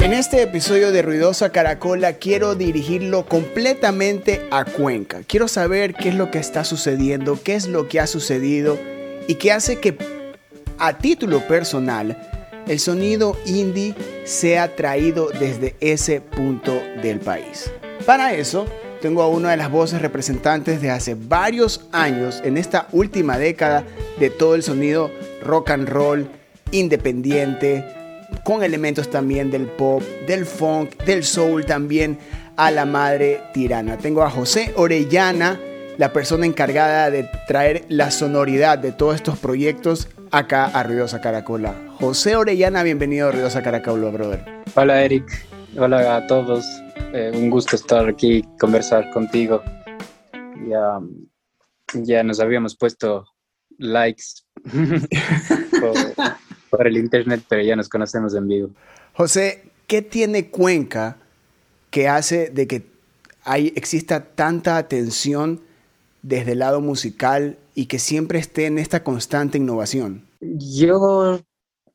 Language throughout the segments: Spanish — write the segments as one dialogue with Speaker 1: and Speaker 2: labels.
Speaker 1: En este episodio de Ruidosa Caracola quiero dirigirlo completamente a Cuenca. Quiero saber qué es lo que está sucediendo, qué es lo que ha sucedido y qué hace que a título personal el sonido indie sea traído desde ese punto del país. Para eso, tengo a una de las voces representantes de hace varios años en esta última década de todo el sonido rock and roll independiente, con elementos también del pop, del funk, del soul también a la madre tirana. Tengo a José Orellana, la persona encargada de traer la sonoridad de todos estos proyectos acá a Ruidosa Caracola. José Orellana, bienvenido a Ruidosa Caracola, brother.
Speaker 2: Hola Eric, hola a todos. Eh, un gusto estar aquí, conversar contigo. Ya, ya nos habíamos puesto likes por, por el internet, pero ya nos conocemos en vivo.
Speaker 1: José, ¿qué tiene Cuenca que hace de que hay, exista tanta atención desde el lado musical y que siempre esté en esta constante innovación?
Speaker 2: Yo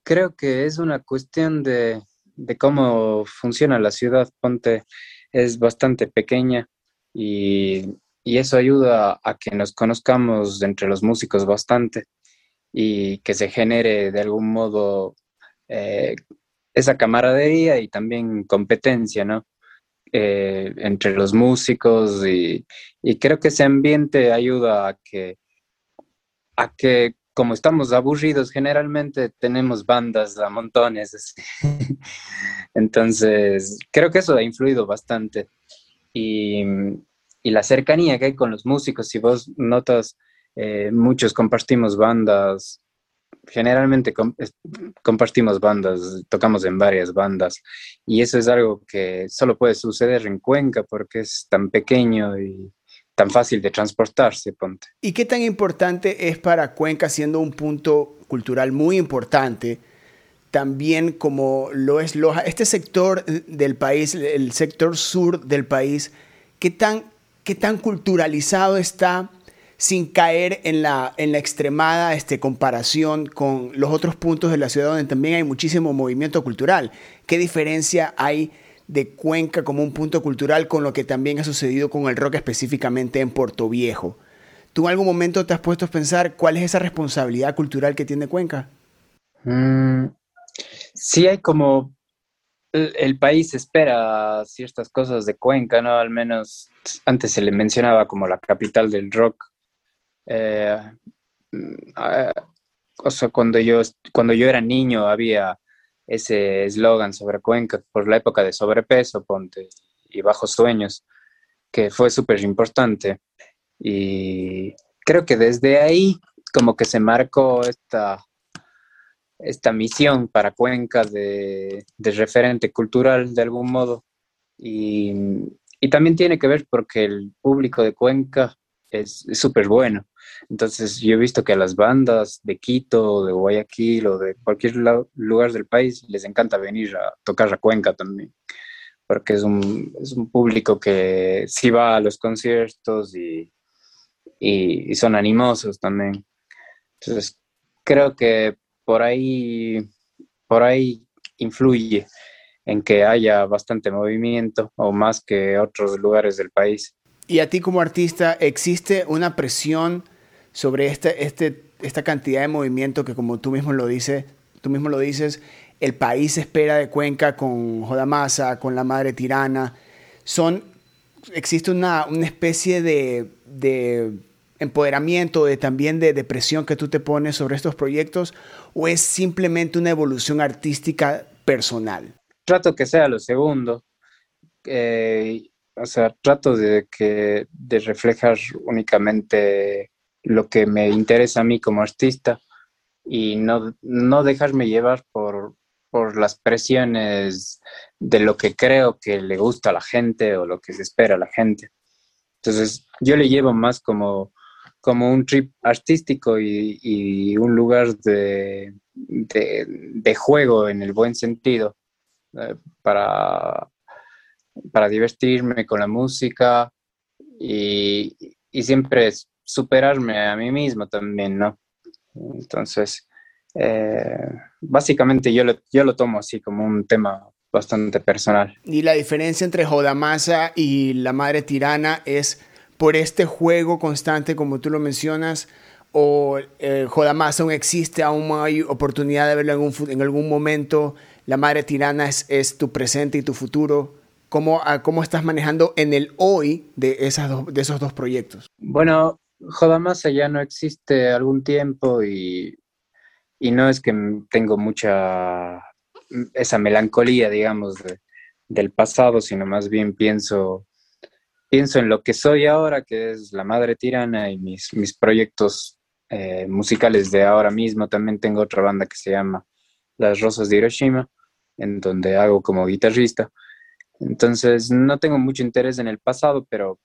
Speaker 2: creo que es una cuestión de, de cómo funciona la ciudad. Ponte es bastante pequeña y, y, eso ayuda a que nos conozcamos entre los músicos bastante y que se genere de algún modo eh, esa camaradería y también competencia, ¿no? Eh, entre los músicos y, y, creo que ese ambiente ayuda a que, a que como estamos aburridos, generalmente tenemos bandas a montones. Entonces, creo que eso ha influido bastante. Y, y, la cercanía que hay con los músicos, si vos notas, eh, muchos compartimos bandas, generalmente com compartimos bandas, tocamos en varias bandas, y eso es algo que solo puede suceder en Cuenca porque es tan pequeño y tan fácil de transportarse, ponte.
Speaker 1: ¿Y qué tan importante es para Cuenca, siendo un punto cultural muy importante, también como lo es Loja, este sector del país, el sector sur del país, qué tan, qué tan culturalizado está sin caer en la, en la extremada este, comparación con los otros puntos de la ciudad donde también hay muchísimo movimiento cultural? ¿Qué diferencia hay? De Cuenca como un punto cultural con lo que también ha sucedido con el rock específicamente en Puerto Viejo. ¿Tú en algún momento te has puesto a pensar cuál es esa responsabilidad cultural que tiene Cuenca?
Speaker 2: Mm, sí hay como el, país espera ciertas cosas de Cuenca, ¿no? Al menos antes se le mencionaba como la capital del rock. Eh, uh, o sea, cuando yo, cuando yo era niño había ese eslogan sobre Cuenca por la época de sobrepeso, ponte, y bajos sueños, que fue súper importante. Y creo que desde ahí como que se marcó esta, esta misión para Cuenca de, referente cultural de algún modo. Y, y, también tiene que ver porque el público de Cuenca es súper bueno. Entonces yo he visto que a las bandas de Quito, de Guayaquil o de cualquier lugar del país les encanta venir a tocar a Cuenca también, porque es un, es un público que sí va a los conciertos y, y, y, son animosos también. Entonces creo que por ahí, por ahí influye en que haya bastante movimiento o más que otros lugares del país.
Speaker 1: Y a ti como artista, ¿existe una presión sobre este, este, esta cantidad de movimiento que como tú mismo lo dices, tú mismo lo dices, el país espera de Cuenca con Jodamasa, con la madre tirana, son, existe una, una especie de, de empoderamiento, de, también de depresión que tú te pones sobre estos proyectos, o es simplemente una evolución artística personal?
Speaker 2: Trato que sea lo segundo. Eh, o sea, trato de, que, de reflejar únicamente lo que me interesa a mí como artista y no, no dejarme llevar por, por las presiones de lo que creo que le gusta a la gente o lo que se espera a la gente. Entonces, yo le llevo más como, como un trip artístico y, y un lugar de, de, juego en el buen sentido eh, para, para divertirme con la música y, y siempre es superarme a mí mismo también, ¿no? Entonces, eh, básicamente yo lo, yo lo tomo así como un tema bastante personal.
Speaker 1: Y la diferencia entre Jodamasa y la madre tirana es por este juego constante, como tú lo mencionas, o eh, Jodamasa aún existe, aún hay oportunidad de verlo en, algún, en algún momento, la madre tirana es, es, tu presente y tu futuro. ¿Cómo, ¿Cómo estás manejando en el hoy de, esas de esos dos proyectos?
Speaker 2: Bueno, Jodamasa ya no existe algún tiempo y, y no es que tengo mucha esa melancolía, digamos, del pasado, sino más bien pienso, pienso en lo que soy ahora, que es la madre tirana y mis, mis proyectos eh, musicales de ahora mismo. También tengo otra banda que se llama Las Rosas de Hiroshima, en donde hago como guitarrista. Entonces, no tengo mucho interés en el pasado, pero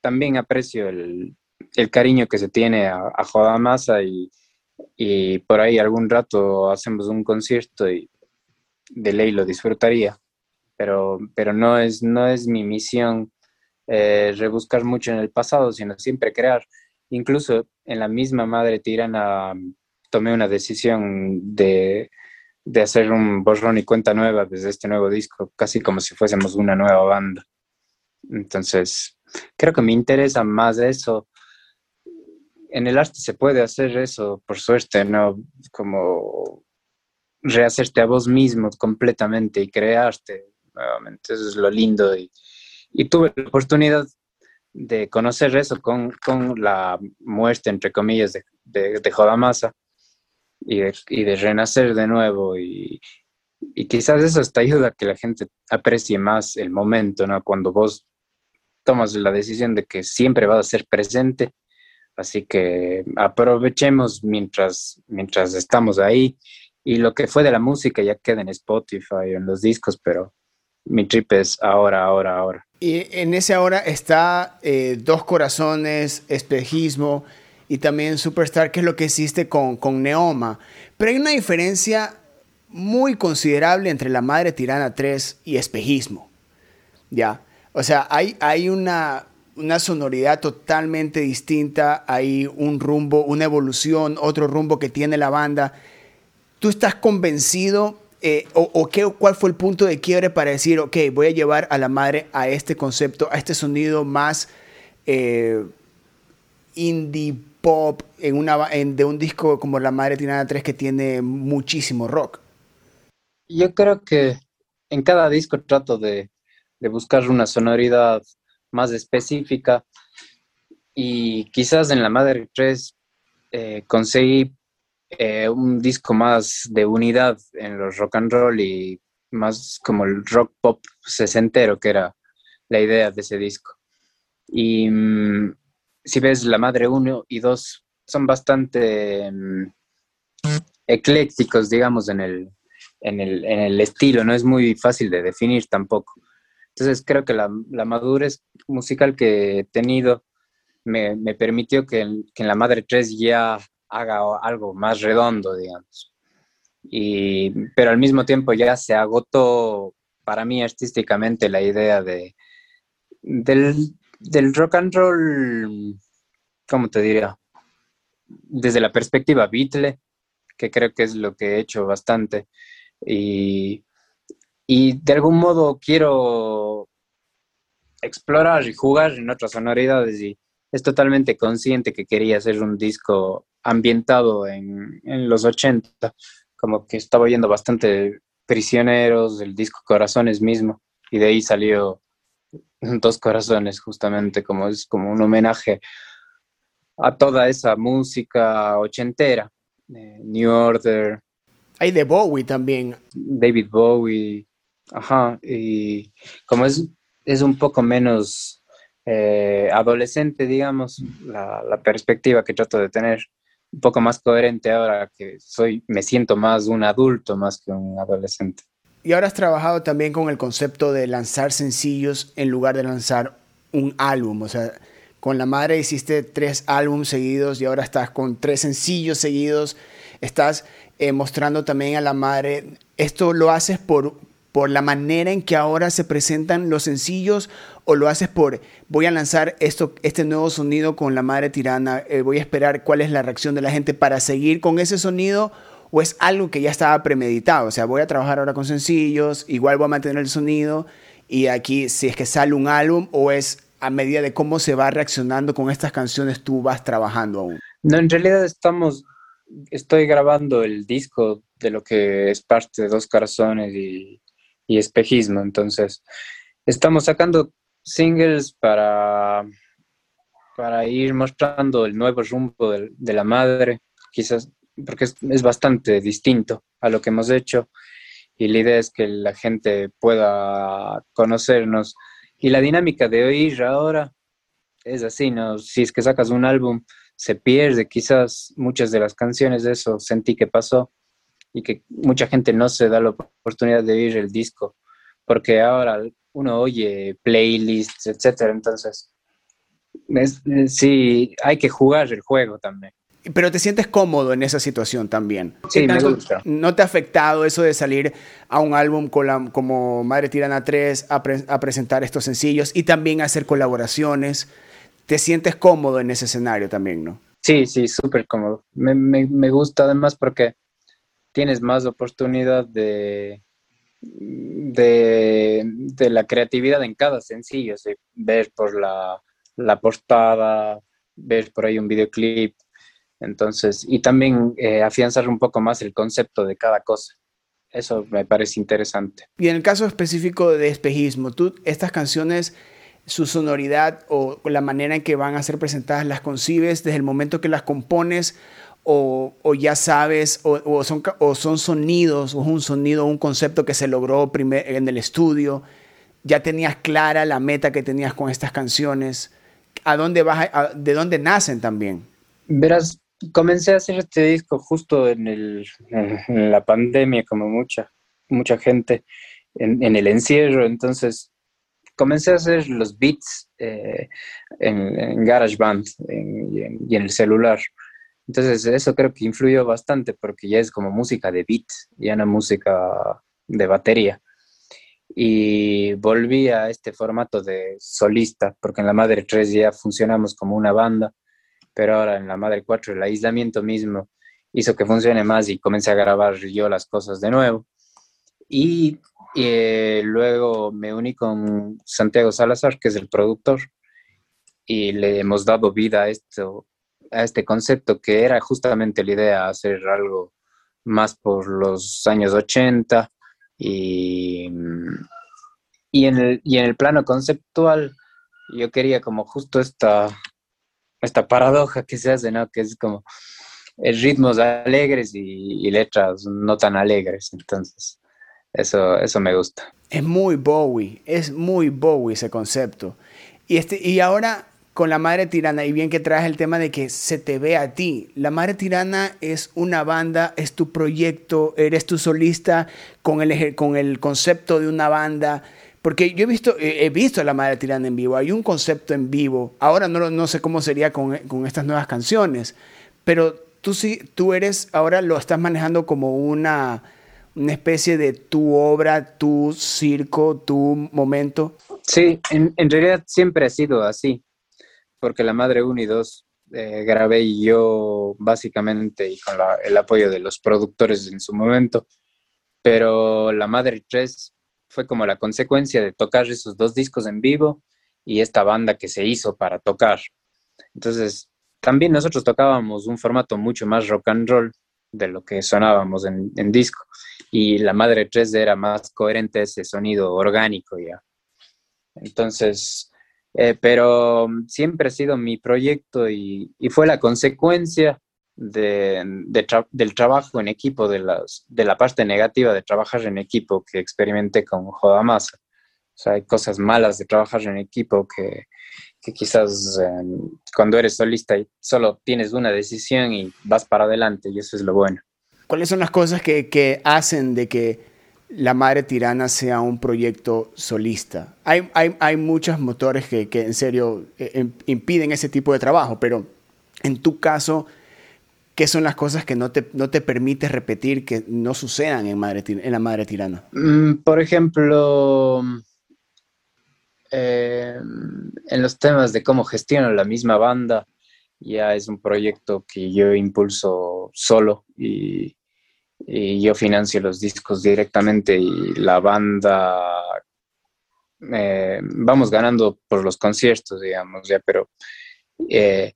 Speaker 2: también aprecio el, el cariño que se tiene a, a Jodamasa y, y por ahí algún rato hacemos un concierto y de ley lo disfrutaría, pero, pero no, es, no es mi misión eh, rebuscar mucho en el pasado, sino siempre crear. Incluso en la misma Madre Tirana tomé una decisión de, de hacer un borrón y cuenta nueva desde este nuevo disco, casi como si fuésemos una nueva banda. Entonces, creo que me interesa más eso. En el arte se puede hacer eso, por suerte, ¿no? Como rehacerte a vos mismo completamente y crearte nuevamente. Eso es lo lindo. Y, y tuve la oportunidad de conocer eso con, con, la muerte, entre comillas, de, de, de Jodamasa y de, y de, renacer de nuevo. Y, y quizás eso te ayuda a que la gente aprecie más el momento, ¿no? Cuando vos tomas la decisión de que siempre vas a ser presente. Así que aprovechemos mientras, mientras estamos ahí y lo que fue de la música ya queda en Spotify o en los discos, pero mi trip es ahora, ahora, ahora.
Speaker 1: Y en ese ahora está eh, Dos Corazones, Espejismo y también Superstar, que es lo que hiciste con, con Neoma. Pero hay una diferencia muy considerable entre La Madre Tirana 3 y Espejismo. ¿Ya? O sea, hay, hay una, una sonoridad totalmente distinta, hay un rumbo, una evolución, otro rumbo que tiene la banda ¿Tú estás convencido eh, o, qué, cuál fue el punto de quiebre para decir, ok, voy a llevar a la madre a este concepto, a este sonido más eh, indie pop en una, de un disco como La Madre Tirana 3 que tiene muchísimo rock?
Speaker 2: Yo creo que en cada disco trato de buscar una sonoridad más específica y quizás en La Madre 3 eh, conseguí eh, un disco más de unidad en los rock and roll y más como el rock pop sesentero, que era la idea de ese disco. Y mm, si ves La Madre 1 y 2, son bastante mm, eclécticos, digamos, en el, en, el, en el, estilo, no es muy fácil de definir tampoco. Entonces creo que la, madurez musical que he tenido me, permitió que en La Madre 3 ya haga algo más redondo, digamos. Y, pero al mismo tiempo ya se agotó para mí artísticamente la idea de, del, del rock and roll, ¿cómo te diría? Desde la perspectiva Beatle, que creo que es lo que he hecho bastante. Y, y de algún modo quiero explorar y jugar en otras sonoridades y es totalmente consciente que quería hacer un disco ambientado en, en los 80, como que estaba oyendo bastante Prisioneros, el disco Corazones mismo, y de ahí salió Dos Corazones, justamente, como es como un homenaje a toda esa música ochentera, New Order.
Speaker 1: Hay de Bowie también.
Speaker 2: David Bowie, ajá, y como es, es un poco menos eh, adolescente, digamos, la, la, perspectiva que trato de tener un poco más coherente ahora que soy, me siento más un adulto más que un adolescente.
Speaker 1: Y ahora has trabajado también con el concepto de lanzar sencillos en lugar de lanzar un álbum. O sea, con La Madre hiciste tres álbumes seguidos y ahora estás con tres sencillos seguidos. Estás eh, mostrando también a La Madre. ¿Esto lo haces por, por la manera en que ahora se presentan los sencillos o lo haces por voy a lanzar esto, este nuevo sonido con la madre tirana, eh, voy a esperar cuál es la reacción de la gente para seguir con ese sonido o es algo que ya estaba premeditado, o sea, voy a trabajar ahora con sencillos, igual voy a mantener el sonido y aquí si es que sale un álbum o es a medida de cómo se va reaccionando con estas canciones tú vas trabajando aún.
Speaker 2: No, en realidad estamos, estoy grabando el disco de lo que es parte de Dos Corazones y y espejismo. Entonces, estamos sacando singles para, para ir mostrando el nuevo rumbo de, la madre, quizás porque es, bastante distinto a lo que hemos hecho y la idea es que la gente pueda conocernos. Y la dinámica de oír ahora es así, ¿no? Si es que sacas un álbum, se pierde quizás muchas de las canciones de eso, sentí que pasó, y que mucha gente no se da la oportunidad de oír el disco, porque ahora uno oye playlists, etcétera, entonces sí, hay que jugar el juego también.
Speaker 1: Pero te sientes cómodo en esa situación también.
Speaker 2: Sí, me gusta.
Speaker 1: ¿No te ha afectado eso de salir a un álbum como Madre Tirana 3 a, presentar estos sencillos y también hacer colaboraciones? ¿Te sientes cómodo en ese escenario también, no?
Speaker 2: Sí, sí, súper cómodo. Me, me, me, gusta además porque tienes más oportunidad de, de, la creatividad en cada sencillo, ver por la, portada, ver por ahí un videoclip, entonces, y también eh, afianzar un poco más el concepto de cada cosa. Eso me parece interesante.
Speaker 1: Y en el caso específico de espejismo, tú estas canciones, su sonoridad o la manera en que van a ser presentadas, las concibes desde el momento que las compones o, ya sabes, o, son, o son sonidos, o es un sonido, un concepto que se logró en el estudio, ya tenías clara la meta que tenías con estas canciones, a dónde vas, de dónde nacen también.
Speaker 2: Verás, comencé a hacer este disco justo en, el, en la pandemia, como mucha, mucha gente, en, el encierro, entonces comencé a hacer los beats eh, en, GarageBand y en el celular. Entonces eso creo que influyó bastante porque ya es como música de beat, ya no música de batería. Y volví a este formato de solista, porque en la Madre 3 ya funcionamos como una banda, pero ahora en la Madre 4 el aislamiento mismo hizo que funcione más y comencé a grabar yo las cosas de nuevo. Y eh, luego me uní con Santiago Salazar, que es el productor, y le hemos dado vida a esto a este concepto que era justamente la idea hacer algo más por los años 80 y, y, en, el, y en el plano conceptual yo quería como justo esta, esta paradoja que se hace, ¿no? Que es como ritmos alegres y, letras no tan alegres, entonces eso, eso me gusta.
Speaker 1: Es muy Bowie, es muy Bowie ese concepto. Y, este, y ahora con la Madre Tirana y bien que traes el tema de que se te ve a ti. La Madre Tirana es una banda, es tu proyecto, eres tu solista con el, con el concepto de una banda. Porque yo he visto, he visto a la Madre Tirana en vivo, hay un concepto en vivo. Ahora no, no sé cómo sería con, con estas nuevas canciones, pero tú sí, tú eres, ahora lo estás manejando como una, una especie de tu obra, tu circo, tu momento.
Speaker 2: Sí, en, en realidad siempre ha sido así porque la Madre 1 y 2 eh, grabé yo básicamente y con el apoyo de los productores en su momento, pero la Madre 3 fue como la consecuencia de tocar esos dos discos en vivo y esta banda que se hizo para tocar. Entonces, también nosotros tocábamos un formato mucho más rock and roll de lo que sonábamos en, en disco. Y la Madre 3 era más coherente ese sonido orgánico ya. Entonces, eh, pero siempre ha sido mi proyecto y, fue la consecuencia del trabajo en equipo, de, las, de la parte negativa de trabajar en equipo que experimenté con Jodamasa. O sea, hay cosas malas de trabajar en equipo que, quizás em, cuando eres solista solo tienes una decisión y vas para adelante y eso es lo bueno.
Speaker 1: ¿Cuáles son las cosas que, que hacen de que la Madre Tirana sea un proyecto solista. Hay, hay, hay muchos motores que, que en serio eh, impiden ese tipo de trabajo, pero en tu caso, ¿Qué son las cosas que no te, no te permites repetir que no sucedan en, madre, en la Madre Tirana?
Speaker 2: Mm, por ejemplo, eh, en los temas de cómo gestiono la misma banda, ya es un proyecto que yo impulso solo y, yo financio los discos directamente y la banda eh, vamos ganando por los conciertos, digamos, ya, pero eh,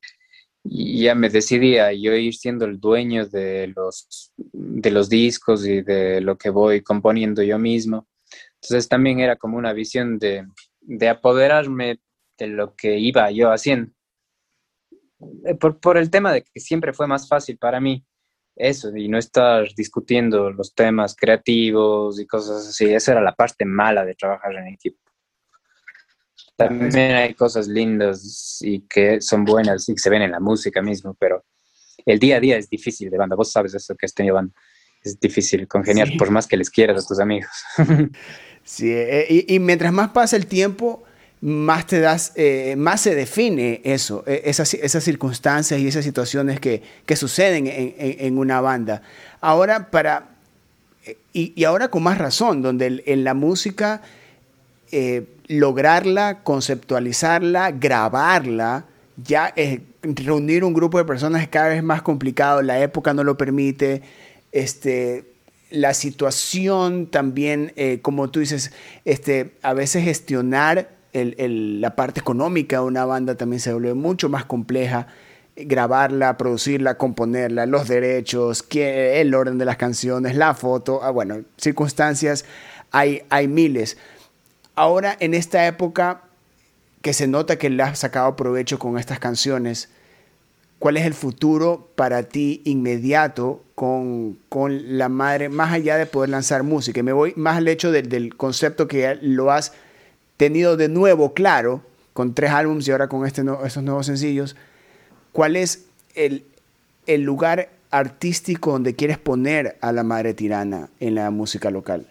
Speaker 2: ya me decidí a yo ir siendo el dueño de los, de los discos y de lo que voy componiendo yo mismo. Entonces también era como una visión de, de apoderarme de lo que iba yo haciendo. Eh, por, por, el tema de que siempre fue más fácil para mí eso y no estar discutiendo los temas creativos y cosas así. Esa era la parte mala de trabajar en equipo. También hay cosas lindas y que son buenas y se ven en la música mismo, pero el día a día es difícil de banda. Vos sabes eso que has tenido banda. Es difícil congeniar por más que les quieras a tus amigos.
Speaker 1: sí, eh, y mientras más pasa el tiempo, más te das, eh, más se define eso, e, esas, esas, circunstancias y esas situaciones que, que suceden en, en, una banda. Ahora, para, eh, y, ahora con más razón, donde en la música eh, lograrla, conceptualizarla, grabarla, ya reunir un grupo de personas es cada vez más complicado, la época no lo permite, este, la situación también, como tú dices, este, a veces gestionar la parte económica de una banda también se vuelve mucho más compleja. Grabarla, producirla, componerla, los derechos, el orden de las canciones, la foto, ah, bueno, circunstancias, hay, hay miles. Ahora, en esta época que se nota que le has sacado provecho con estas canciones, ¿cuál es el futuro para ti inmediato con, la madre, más allá de poder lanzar música? Me voy más al hecho del, del concepto que lo has tenido de nuevo claro, con tres álbumes y ahora con este estos nuevos sencillos, cuál es el, el lugar artístico donde quieres poner a la madre tirana en la música local?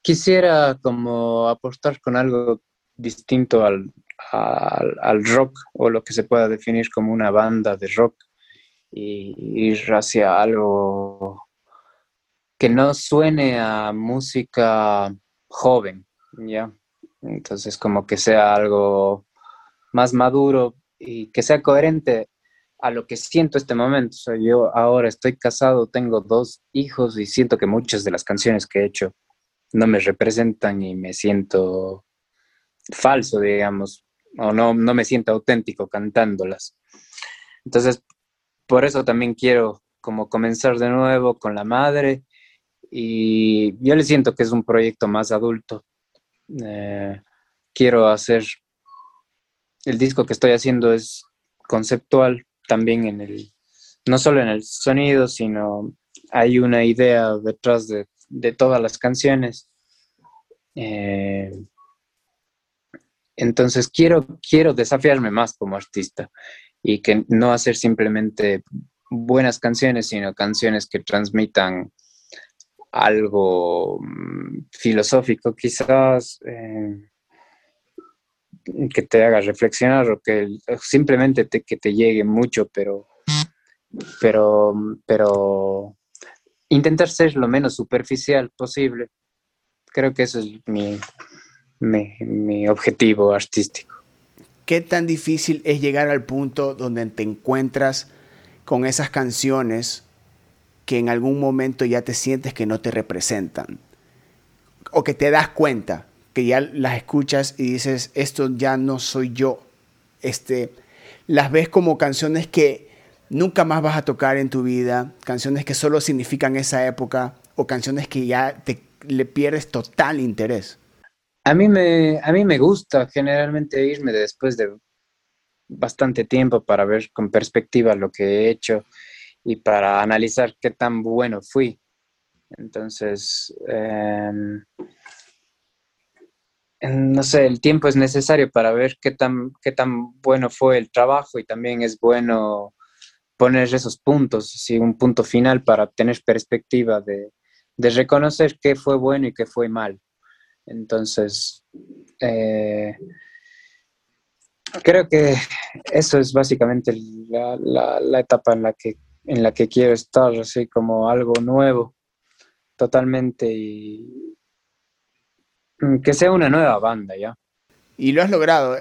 Speaker 2: Quisiera como apostar con algo distinto al, al, rock o lo que se pueda definir como una banda de rock y ir hacia algo que no suene a música joven, ¿ya? Entonces, como que sea algo más maduro y que sea coherente a lo que siento este momento. O sea, yo ahora estoy casado, tengo dos hijos y siento que muchas de las canciones que he hecho no me representan y me siento falso, digamos, o no, no me siento auténtico cantándolas. Entonces, por eso también quiero como comenzar de nuevo con la madre y yo le siento que es un proyecto más adulto eh, quiero hacer, el disco que estoy haciendo es conceptual también en el, no solo en el sonido, sino hay una idea detrás de, todas las canciones. Eh, entonces quiero, quiero desafiarme más como artista y que no hacer simplemente buenas canciones, sino canciones que transmitan algo mm, filosófico quizás, eh, que te haga reflexionar o que simplemente te, que te llegue mucho, pero, pero, pero intentar ser lo menos superficial posible. Creo que eso es mi, mi, mi objetivo artístico.
Speaker 1: ¿Qué tan difícil es llegar al punto donde te encuentras con esas canciones que en algún momento ya te sientes que no te representan. O que te das cuenta que ya las escuchas y dices esto ya no soy yo este las ves como canciones que nunca más vas a tocar en tu vida canciones que solo significan esa época o canciones que ya te le pierdes total interés.
Speaker 2: A mí me a mí me gusta generalmente irme después de bastante tiempo para ver con perspectiva lo que he hecho y para analizar qué tan bueno fui. Entonces, em, no sé, el tiempo es necesario para ver qué tan, qué tan bueno fue el trabajo y también es bueno poner esos puntos, ¿sí? un punto final para tener perspectiva de, de reconocer qué fue bueno y qué fue mal. Entonces, eh, creo que eso es básicamente la, la, la etapa en la que en la que quiero estar, así como algo nuevo, totalmente, y mm, que sea una nueva banda, ¿ya?
Speaker 1: Y lo has logrado.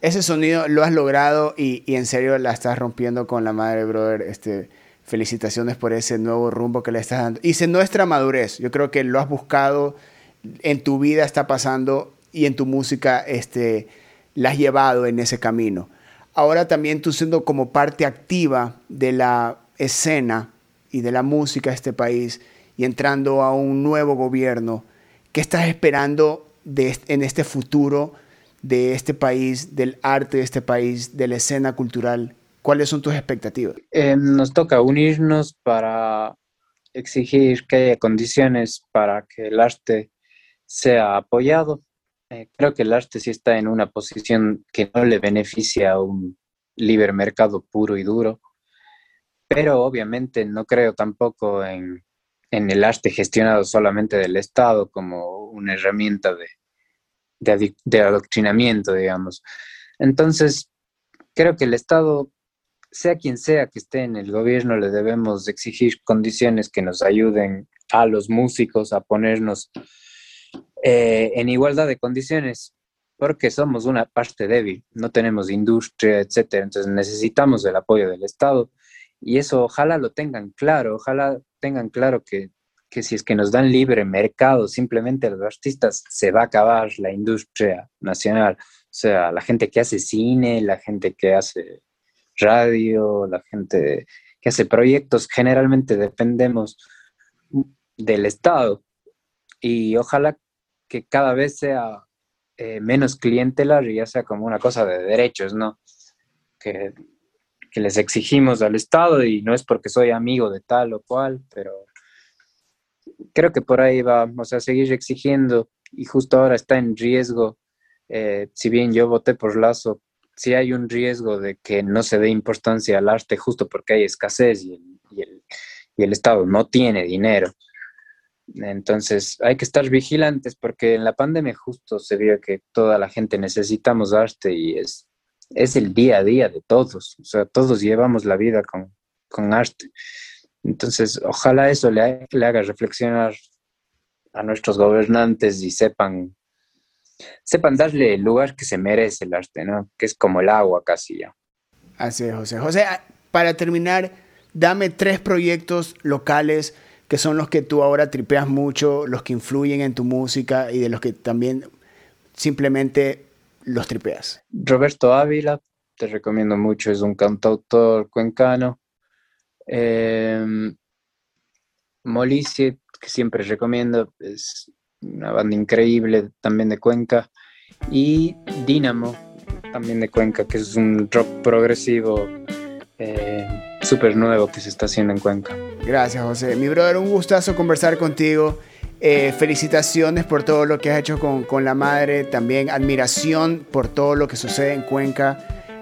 Speaker 1: Ese sonido lo has logrado y, y en serio la estás rompiendo con la madre, brother. Este, felicitaciones por ese nuevo rumbo que le estás dando. Y es nuestra madurez. Yo creo que lo has buscado, en tu vida está pasando y en tu música este, la has llevado en ese camino. Ahora también tú siendo como parte activa de la escena y de la música de este país y entrando a un nuevo gobierno, ¿qué estás esperando de, en este futuro de este país, del arte de este país, de la escena cultural? ¿Cuáles son tus expectativas?
Speaker 2: Eh, nos toca unirnos para exigir que haya condiciones para que el arte sea apoyado. Eh, creo que el arte sí está en una posición que no le beneficia a un libre mercado puro y duro, pero obviamente no creo tampoco en, en el arte gestionado solamente del Estado como una herramienta de, de, de adoctrinamiento, digamos. Entonces, creo que el Estado sea quien sea que esté en el gobierno, le debemos exigir condiciones que nos ayuden a los músicos a ponernos eh, en igualdad de condiciones, porque somos una parte débil, no tenemos industria, etcétera. Entonces necesitamos el apoyo del Estado y eso ojalá lo tengan claro, ojalá tengan claro que, que si es que nos dan libre mercado, simplemente los artistas se va a acabar la industria nacional. O sea, la gente que hace cine, la gente que hace radio, la gente que hace proyectos, generalmente dependemos del Estado y ojalá que cada vez sea eh, menos clientelar y ya sea como una cosa de derechos, ¿no? Que, que les exigimos al Estado y no es porque soy amigo de tal o cual, pero creo que por ahí vamos a seguir exigiendo y justo ahora está en riesgo, eh, si bien yo voté por Lazo si hay un riesgo de que no se dé importancia al arte justo porque hay escasez y el, y el, Estado no tiene dinero. Entonces hay que estar vigilantes porque en la pandemia justo se vio que toda la gente necesitamos arte y es, es el día a día de todos. O sea, todos llevamos la vida con, con arte. Entonces, ojalá eso le, haga reflexionar a nuestros gobernantes y sepan sepan darle el lugar que se merece el arte, ¿no? Que es como el agua casi ya.
Speaker 1: Así es, José. José, para terminar, dame tres proyectos locales que son los que tú ahora tripeas mucho, los que influyen en tu música y de los que también simplemente los tripeas.
Speaker 2: Roberto Ávila, te recomiendo mucho, es un cantautor cuencano. Eh, que siempre recomiendo, es una banda increíble también de Cuenca, y Dynamo, también de Cuenca, que es un rock progresivo eh, súper nuevo que se está haciendo en Cuenca.
Speaker 1: Gracias, José. Mi brother, un gustazo conversar contigo. Eh, felicitaciones por todo lo que has hecho con, con la madre, también admiración por todo lo que sucede en Cuenca.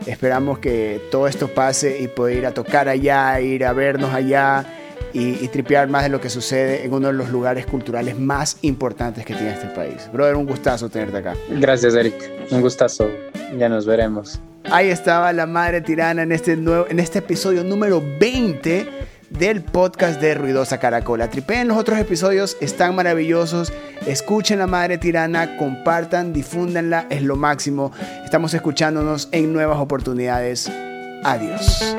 Speaker 1: Esperamos que todo esto pase y poder ir a tocar allá, ir a vernos allá y, tripear más de lo que sucede en uno de los lugares culturales más importantes que tiene este país. Brother, un gustazo tenerte acá.
Speaker 2: Gracias, Eric. Un gustazo. Ya nos veremos.
Speaker 1: Ahí estaba la madre tirana en este, nuevo, en este episodio número 20 del podcast de Ruidosa Caracola. Tripeen los otros episodios, están maravillosos. Escuchen la madre tirana, compartan, difúndanla, es lo máximo. Estamos escuchándonos en nuevas oportunidades. Adiós.